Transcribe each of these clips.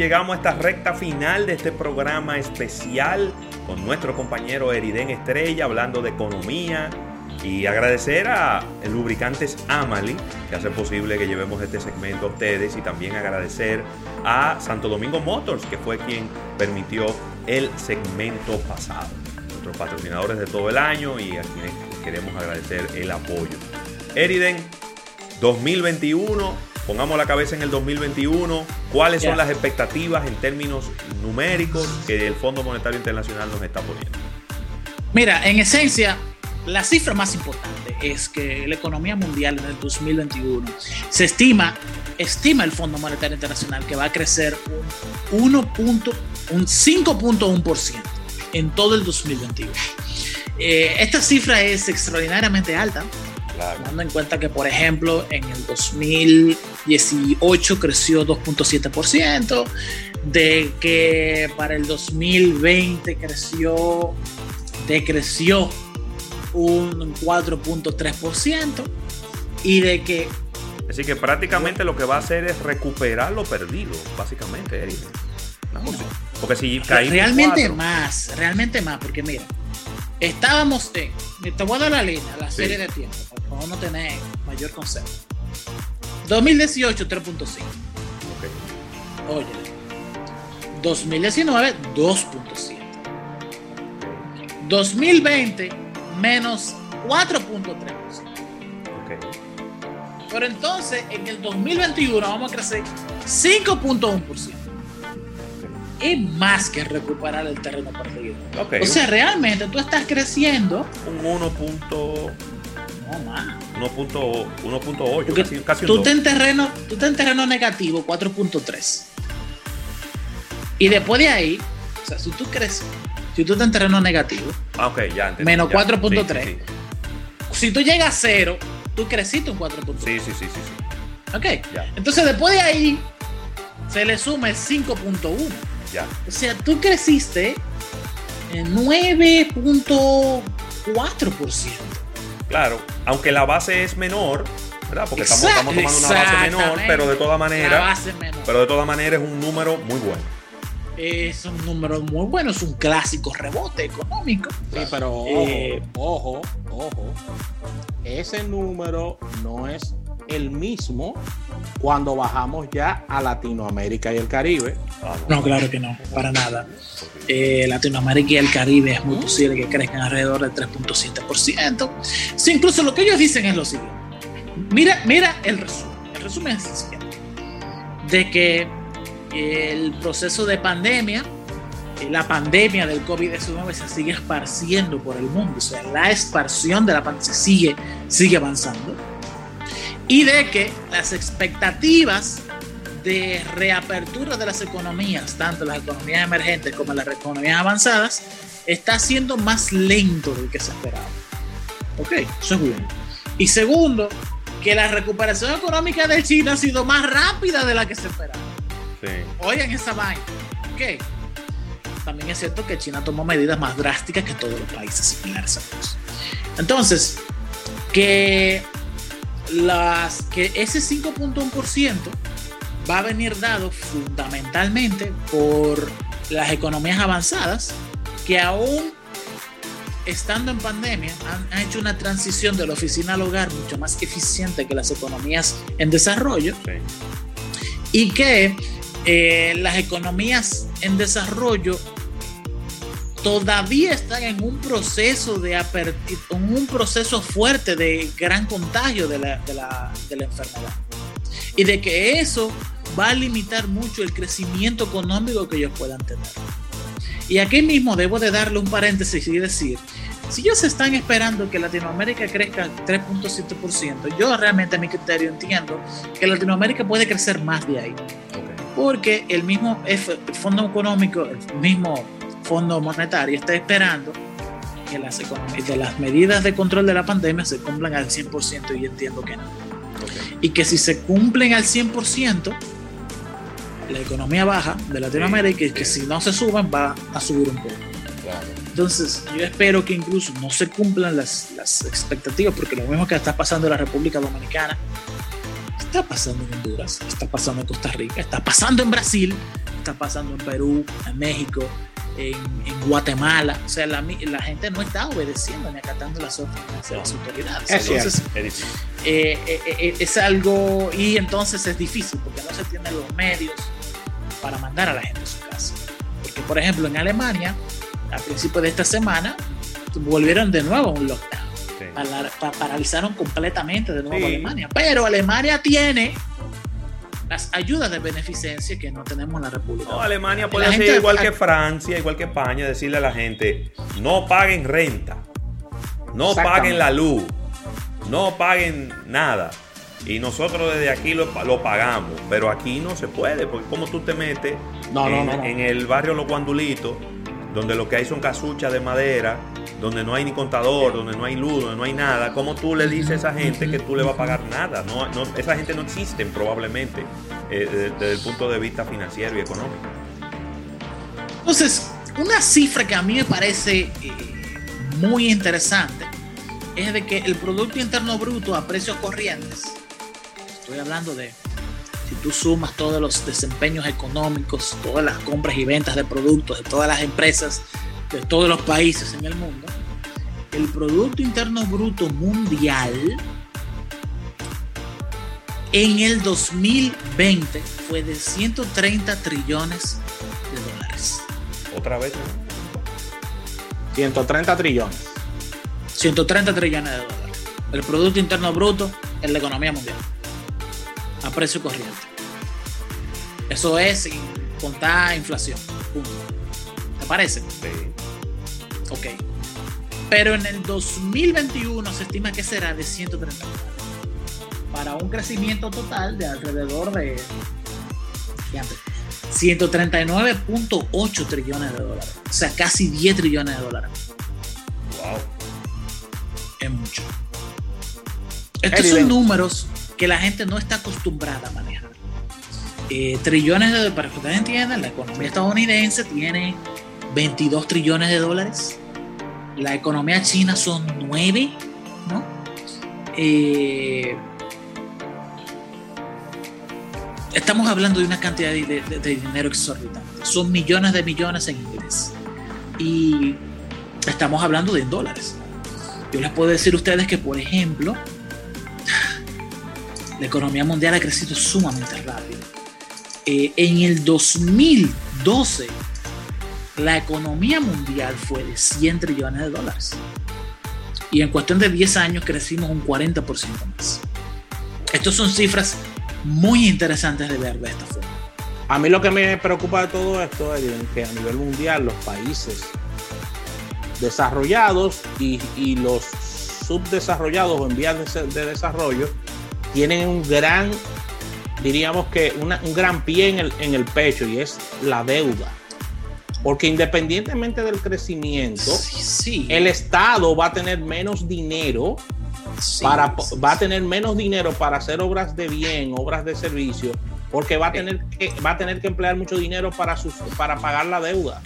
llegamos a esta recta final de este programa especial con nuestro compañero Eriden Estrella hablando de economía. Y agradecer a Lubricantes Amali, que hace posible que llevemos este segmento a ustedes. Y también agradecer a Santo Domingo Motors, que fue quien permitió el segmento pasado. Nuestros patrocinadores de todo el año y a quienes queremos agradecer el apoyo. Eriden, 2021, pongamos la cabeza en el 2021. ¿Cuáles son las expectativas en términos numéricos que el Fondo Monetario Internacional nos está poniendo? Mira, en esencia, la cifra más importante es que la economía mundial en el 2021 se estima, estima el Fondo Monetario Internacional que va a crecer un, un 5.1% en todo el 2021. Eh, esta cifra es extraordinariamente alta, Tomando en cuenta que, por ejemplo, en el 2018 creció 2.7%, de que para el 2020 creció, decreció un 4.3% y de que... Así que prácticamente lo que va a hacer es recuperar lo perdido, básicamente, Porque si caímos Realmente más, realmente más, porque mira, estábamos en... Te voy a dar la línea, la serie de tiempo para no tener mayor concepto. 2018, 3.5. Oye, 2019, 2.7. 2020, menos 4.3%. Pero entonces, en el 2021 vamos a crecer 5.1%. Es más que recuperar el terreno perdido. O sea, realmente tú estás creciendo. Un 1. 1.8, casi, casi tú, en terreno, tú estás en terreno negativo, 4.3. Y después de ahí, o sea, si tú crees, si tú estás en terreno negativo, ah, ya menos 4.3. Si tú llegas a cero, tú creciste un 4.3. Sí, sí, sí, sí, sí. Ok. Entonces después de ahí, se le suma el 5.1. Ya. O sea, tú creciste en 9.4%. Claro, aunque la base es menor, ¿verdad? Porque estamos, tomando una base menor, pero de toda manera, pero de toda manera es un número muy bueno. Es un número muy bueno, es un clásico rebote económico. Sí, pero eh, ojo, ojo, ese número no es el mismo cuando bajamos ya a Latinoamérica y el Caribe. No, claro que no, para nada. Eh, Latinoamérica y el Caribe es muy posible que crezcan alrededor del 3.7%. Sí, incluso lo que ellos dicen es lo siguiente. Mira, mira el resumen. El resumen es sencillo. De que el proceso de pandemia, eh, la pandemia del COVID-19 se sigue esparciendo por el mundo. O sea, la esparción de la pandemia sigue, sigue avanzando y de que las expectativas de reapertura de las economías, tanto las economías emergentes como las economías avanzadas, está siendo más lento del que se esperaba. Ok, eso es bueno. Y segundo, que la recuperación económica de China ha sido más rápida de la que se esperaba. Sí. Oigan esa vaina. Ok. También es cierto que China tomó medidas más drásticas que todos los países similares a nosotros. Entonces, que las, que ese 5.1% va a venir dado fundamentalmente por las economías avanzadas que aún estando en pandemia han, hecho una transición de la oficina al hogar mucho más eficiente que las economías en desarrollo y que eh, las economías en desarrollo todavía están en un proceso de en un proceso fuerte de gran contagio de la, de, la, de la, enfermedad. Y de que eso va a limitar mucho el crecimiento económico que ellos puedan tener. Y aquí mismo debo de darle un paréntesis y decir, si ellos están esperando que Latinoamérica crezca 3.7%, yo realmente a mi criterio entiendo que Latinoamérica puede crecer más de ahí. Porque el mismo el Fondo Económico, el mismo Fondo Monetario está esperando que las, que las medidas de control de la pandemia se cumplan al 100% y entiendo que no. Y que si se cumplen al 100%, la economía baja de Latinoamérica y que si no se suban va a subir un poco. Entonces, yo espero que incluso no se cumplan las, las, expectativas, porque lo mismo que está pasando en la República Dominicana, está pasando en Honduras, está pasando en Costa Rica, está pasando en Brasil, está pasando en Perú, en México, en, Guatemala. O sea, la, gente no está obedeciendo ni acatando las órdenes de las autoridades. Es, eh, eh, eh, es algo, y entonces es difícil porque no se tienen los medios para mandar a la gente a su casa. Porque, por ejemplo, en Alemania, a principios de esta semana, volvieron de nuevo a un lockdown. paralizaron completamente de nuevo a Alemania. Pero Alemania tiene las ayudas de beneficencia que no tenemos en la República. No, Alemania puede hacer igual que Francia, igual que España, decirle a la gente, no paguen renta, no paguen la luz, no paguen nada. Y nosotros desde aquí lo, pagamos, pero aquí no se puede, porque como tú te metes en, el barrio Los Guandulitos, donde lo que hay son casuchas de madera, donde no hay ni contador, donde no hay luz, donde no hay nada, ¿cómo tú le dices a esa gente que tú le vas a pagar nada? No, esa gente no existe probablemente eh, desde, el punto de vista financiero y económico. Entonces, una cifra que a mí me parece eh, muy interesante es de que el Producto Interno Bruto a precios corrientes, estoy hablando de si tú sumas todos los desempeños económicos, todas las compras y ventas de productos de todas las empresas de todos los países en el mundo, el Producto Interno Bruto Mundial en el 2020 fue de 130 trillones de dólares. ¿Otra vez? 130 trillones. 130 trillones de dólares. El Producto Interno Bruto en la economía mundial. A precio corriente. Eso es sin contar inflación. ¿Te parece? Sí. Ok. Pero en el 2021 se estima que será de 130 para un crecimiento total de alrededor de 139.8 trillones de dólares. O sea, casi 10 trillones de dólares. Wow. Es mucho. Estos son números que la gente no está acostumbrada a manejar. Eh, trillones de para que ustedes entiendan, la economía estadounidense tiene 22 trillones de dólares. La economía china son 9, ¿no? Eh, estamos hablando de una cantidad de, dinero exorbitante. Son millones de millones en inglés. Y estamos hablando de dólares. Yo les puedo decir a ustedes que, por ejemplo, la economía mundial ha crecido sumamente rápido. Eh, en el 2012 la economía mundial fue de 100 trillones de dólares. Y en cuestión de 10 años crecimos un 40% más. Estas son cifras muy interesantes de ver de esta forma. A mí lo que me preocupa de todo esto es que a nivel mundial los países desarrollados y, los subdesarrollados o en vías de, desarrollo tienen un gran, diríamos que un gran pie en el, en el pecho y es la deuda. Porque independientemente del crecimiento, el Estado va a tener menos dinero para va a tener menos dinero para hacer obras de bien, obras de servicio, porque va a tener que va a tener que emplear mucho dinero para sus, para pagar la deuda,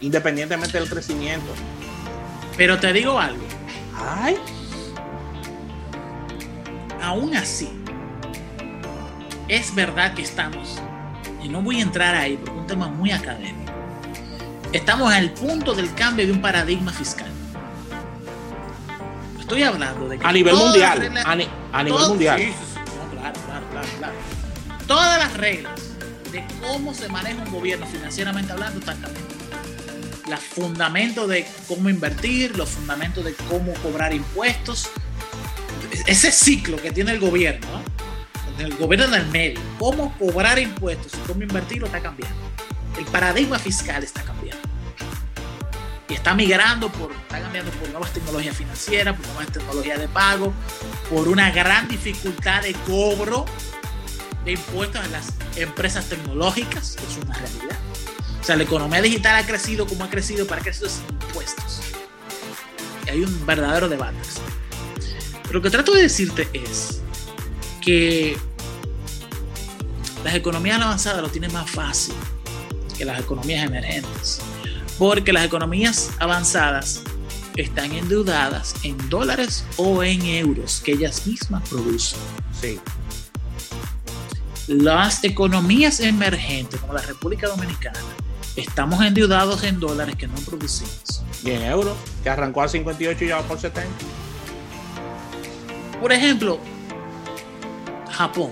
independientemente del crecimiento. Pero te digo algo. Ay. Aún así, es verdad que estamos, y no voy a entrar ahí porque es un tema muy académico Estamos al punto del cambio de un paradigma fiscal. Estoy hablando de que a nivel mundial, a, nivel mundial. claro, claro, claro, Todas las reglas de cómo se maneja un gobierno financieramente hablando están cambiando. Los fundamentos de cómo invertir, los fundamentos de cómo cobrar impuestos, ese ciclo que tiene el gobierno, el gobierno del medio, cómo cobrar impuestos y cómo invertirlo está cambiando. El paradigma fiscal está cambiando. Está migrando por, está cambiando por nuevas tecnologías financieras, por nuevas tecnologías de pago, por una gran dificultad de cobro de impuestos en las empresas tecnológicas, que es una realidad. O sea, la economía digital ha crecido como ha crecido, para crecer sin impuestos. Hay un verdadero debate. Pero lo que trato de decirte es que las economías avanzadas lo tienen más fácil que las economías emergentes. Porque las economías avanzadas están endeudadas en dólares o en euros que ellas mismas producen. Sí. las economías emergentes como la República Dominicana estamos endeudados en dólares que no producimos. Y en euros, que arrancó a 58 y ya va por 70. Por ejemplo, Japón.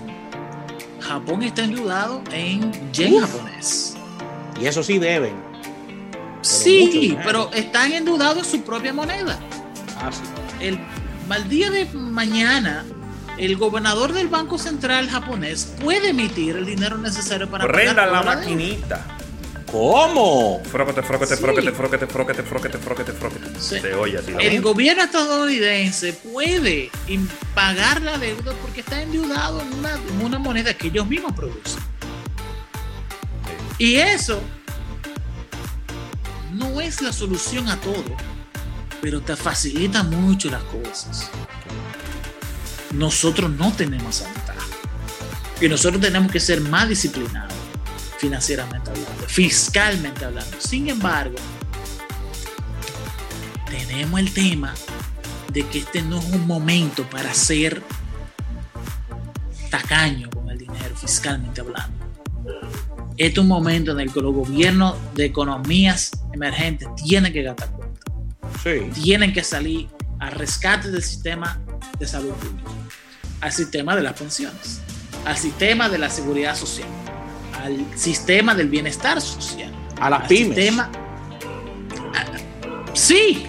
Japón está endeudado en yen Uf. japonés. Y eso sí deben. Sí, pero están endeudados en su propia moneda. Ah, sí. El mal día de mañana, el gobernador del Banco Central japonés puede emitir el dinero necesario para Prenda pagar la maquinita. ¿Cómo? Fróquete, fróquete, Sí. fróquete, fróquete, fróquete, fróquete, fróquete, fróquete. Sí. Se oye así. El gobierno estadounidense puede pagar la deuda porque está endeudado en una, en una moneda que ellos mismos producen. Y eso no es la solución a todo, pero te facilita mucho las cosas. Nosotros no tenemos esa. Y nosotros tenemos que ser más disciplinados financieramente hablando, fiscalmente hablando. Sin embargo, tenemos el tema de que este no es un momento para ser tacaño con el dinero, fiscalmente hablando. Este es un momento en el que los gobiernos de economías emergentes tienen que gastar cuenta, Sí. tienen que salir al rescate del sistema de salud pública, al sistema de las pensiones, al sistema de la seguridad social, al sistema del bienestar social, A las al pymes. sistema. a- sí,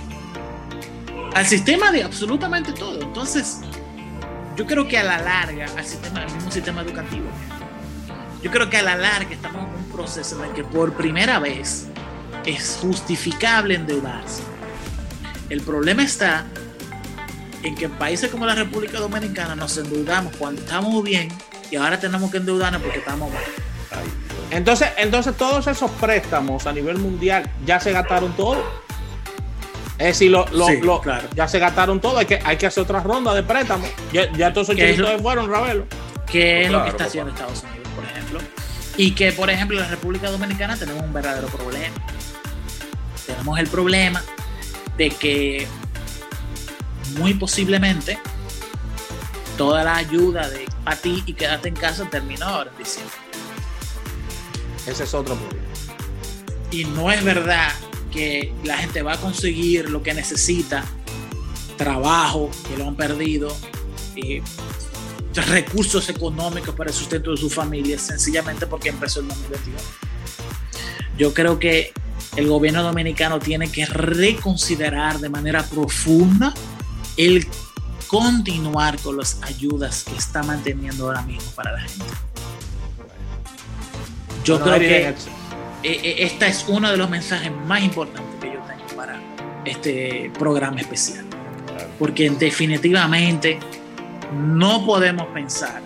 al sistema de absolutamente todo. Entonces, yo creo que a la larga, al sistema, al mismo sistema educativo, yo creo que a la larga estamos en un proceso en el que por primera vez es justificable endeudarse. El problema está en que en países como la República Dominicana nos endeudamos cuando estamos bien y ahora tenemos que endeudarnos porque estamos mal. Entonces, entonces todos esos préstamos a nivel mundial ya se gastaron todo. Es decir, lo, lo- Sí, lo- claro. ya se gastaron todo. Hay que, hay que hacer otra ronda de préstamos. Ya, ya todos esos ¿Qué es lo- chelitos se fueron, Ravelo. que es lo que está papá. haciendo Estados Unidos, por ejemplo. Y que, por ejemplo, en la República Dominicana tenemos un verdadero problema. Tenemos el problema de que muy posiblemente toda la ayuda de a ti y quédate en casa terminó ahora en diciembre. Ese es otro problema. Y no es verdad que la gente va a conseguir lo que necesita, trabajo, que lo han perdido, eh, recursos económicos para el sustento de sus familias, sencillamente porque empezó el 2021. Yo creo que el gobierno dominicano tiene que reconsiderar de manera profunda el continuar con las ayudas que está manteniendo ahora mismo para la gente. Yo creo que este es uno de los mensajes más importantes que yo tengo para este programa especial. Porque definitivamente no podemos pensar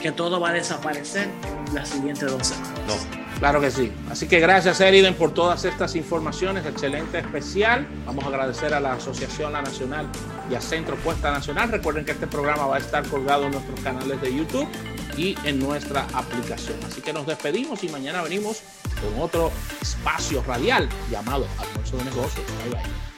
que todo va a desaparecer en las siguientes dos semanas. No. Claro que sí. Así que gracias, Eriden, por todas estas informaciones. Excelente especial. Vamos a agradecer a la Asociación La Nacional y a Centro Puesta Nacional. Recuerden que este programa va a estar colgado en nuestros canales de YouTube y en nuestra aplicación. Así que nos despedimos y mañana venimos con otro espacio radial llamado Almuerzo de Negocios. Bye bye.